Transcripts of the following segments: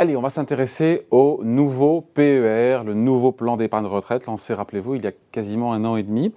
Allez, on va s'intéresser au nouveau PER, le nouveau plan d'épargne retraite lancé, rappelez-vous, il y a quasiment un an et demi.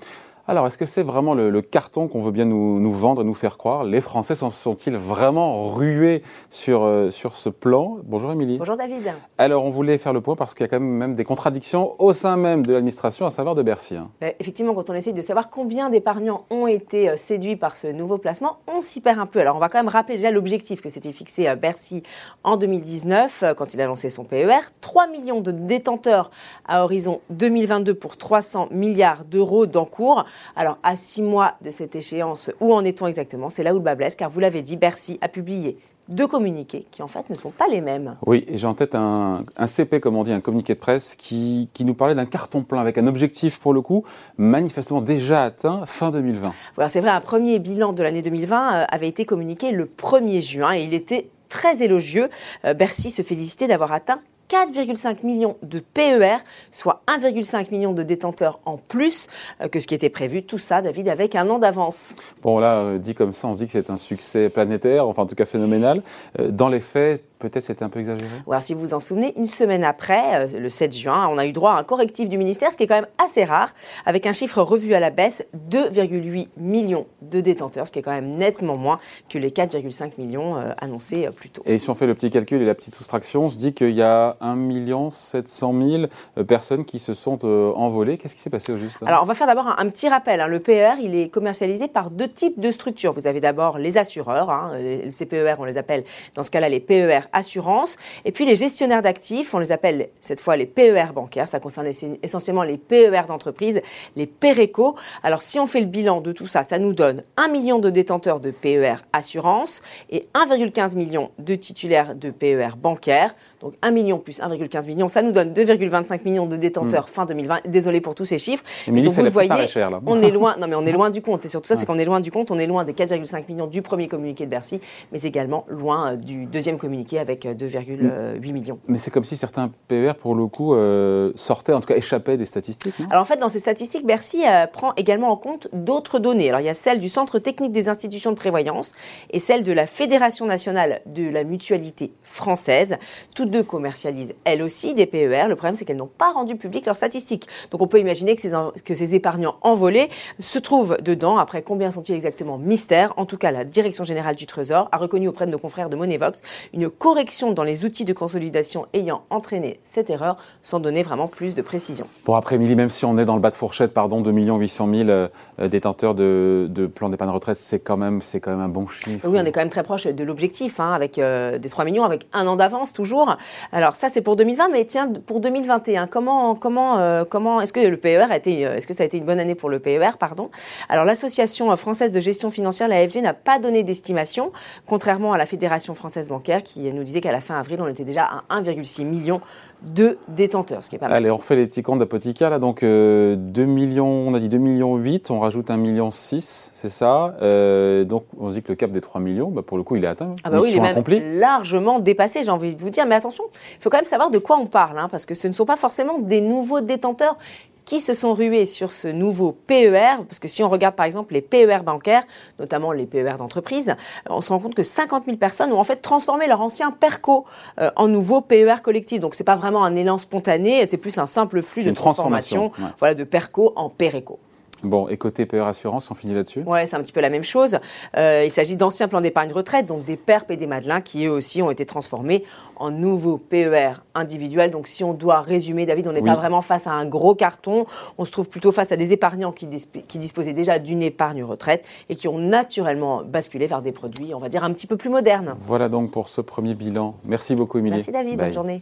Alors, est-ce que c'est vraiment le, carton qu'on veut bien nous, vendre et nous faire croire? Les Français sont-ils vraiment rués sur, euh, sur ce plan? Bonjour Émilie. Bonjour David. Alors, on voulait faire le point parce qu'il y a quand même, des contradictions au sein même de l'administration, à savoir de Bercy. Hein. Ben, effectivement, quand on essaye de savoir combien d'épargnants ont été euh, séduits par ce nouveau placement, on s'y perd un peu. Alors, on va quand même rappeler déjà l'objectif que s'était fixé à Bercy en 2019, euh, quand il a lancé son PER. 3 millions de détenteurs à horizon 2022 pour 300 milliards d'euros d'encours. Alors, à six mois de cette échéance, où en est-on exactement? C'est là où le bas blesse, car vous l'avez dit, Bercy a publié deux communiqués qui en fait ne sont pas les mêmes. Oui, et j'ai en tête un, CP, comme on dit, un communiqué de presse qui, nous parlait d'un carton plein avec un objectif pour le coup manifestement déjà atteint fin 2020. Voilà, c'est vrai, un premier bilan de l'année 2020 euh, avait été communiqué le 1er juin et il était très élogieux. Euh, Bercy se félicitait d'avoir atteint 4,5 millions de PER, soit 1,5 million de détenteurs en plus euh, que ce qui était prévu. Tout ça, David, avec un an d'avance. Bon, là, euh, dit comme ça, on se dit que c'est un succès planétaire, enfin en tout cas phénoménal. Euh, dans les faits, Peut-être c'était un peu exagéré. Alors, si vous vous en souvenez, une semaine après, le 7 juin, on a eu droit à un correctif du ministère, ce qui est quand même assez rare, avec un chiffre revu à la baisse, 2,8 millions de détenteurs, ce qui est quand même nettement moins que les 4,5 millions annoncés plus tôt. Et si on fait le petit calcul et la petite soustraction, on se dit qu'il y a 1 700 000 personnes qui se sont euh, envolées. Qu'est-ce qui s'est passé au juste Alors, on va faire d'abord un, petit rappel. Hein. Le PER, il est commercialisé par deux types de structures. Vous avez d'abord les assureurs, hein. les CPER, on les appelle dans ce cas-là les PER assurance, et puis les gestionnaires d'actifs, on les appelle cette fois les PER bancaires. Ça concerne essentiellement les PER d'entreprise, les PERECO. Alors, si on fait le bilan de tout ça, ça nous donne 1 million de détenteurs de PER assurance et 1,15 million de titulaires de PER bancaires. Donc 1 million plus 1,15 million, ça nous donne 2,25 millions de détenteurs hmm. fin 2020. Désolé pour tous ces chiffres. Mais donc vous le voyez, cher, là. on est loin. Non mais on est loin du compte. C'est surtout ça, c'est qu'on est loin du compte. On est loin des 4,5 millions du premier communiqué de Bercy, mais également loin euh, du deuxième communiqué avec 2,8 euh, millions. Mais c'est comme si certains PER, pour le coup, euh, sortaient, en tout cas échappaient des statistiques. Alors en fait, dans ces statistiques, Bercy prend également en compte d'autres données. Alors il y a celle du Centre technique des institutions de prévoyance et celle de la Fédération nationale de la mutualité française. Toutes deux commercialisent elles aussi des PER. Le problème, c'est qu'elles n'ont pas rendu public leurs statistiques. Donc on peut imaginer que ces, que ces épargnants envolés se trouvent dedans. Après, combien sont-ils exactement Mystère. En tout cas, la Direction générale du Trésor a reconnu auprès de nos confrères de Monevox une correction dans les outils de consolidation ayant entraîné cette erreur, sans donner vraiment plus de précision. Pour après, Émilie, même si on est dans le bas de fourchette, pardon, 2 800 000 détenteurs de, de plans d'épargne retraite, c'est quand, même, quand même un bon chiffre. Oui, on est quand même très proche de l'objectif, hein, avec euh, des 3 millions, avec un an d'avance toujours. Alors ça, c'est pour 2020, mais tiens, pour 2021, comment, comment, euh, comment est-ce que le PER a été, euh, est-ce que ça a été une bonne année pour le PER, pardon? Alors l'association française de gestion financière, la FG, n'a pas donné d'estimation, contrairement à la Fédération française bancaire qui nous disait qu'à la fin avril, on était déjà à 1,6 million de détenteurs, ce qui est pas mal. Allez, on refait les petits comptes d'Apotica, là. Donc, 2 euh, millions, on a dit 2 millions 8, on rajoute 1 million 6, c'est ça. Euh, donc, on se dit que le cap des 3 millions, bah, pour le coup, il est atteint. Ah bah oui, il est même largement dépassé, j'ai envie de vous dire. Mais attention, il faut quand même savoir de quoi on parle, hein, parce que ce ne sont pas forcément des nouveaux détenteurs qui se sont rués sur ce nouveau PER, parce que si on regarde par exemple les PER bancaires, notamment les PER d'entreprise, on se rend compte que 50 000 personnes ont en fait transformé leur ancien PERCO euh, en nouveau PER collectif. Donc c'est pas vraiment un élan spontané, c'est plus un simple flux de transformation, voilà, de PERCO en PERECO. Bon, et côté PER Assurance, on finit là-dessus? Oui, c'est un petit peu la même chose. Euh, il s'agit d'anciens plans d'épargne retraite, donc des PERP et des Madelins, qui eux aussi ont été transformés en nouveaux PER individuels. Donc si on doit résumer, David, on n'est pas vraiment face à un gros carton. On se trouve plutôt face à des épargnants qui, qui disposaient déjà d'une épargne retraite et qui ont naturellement basculé vers des produits, on va dire, un petit peu plus modernes. Voilà donc pour ce premier bilan. Merci beaucoup, Émilie. Merci, David. Bonne journée.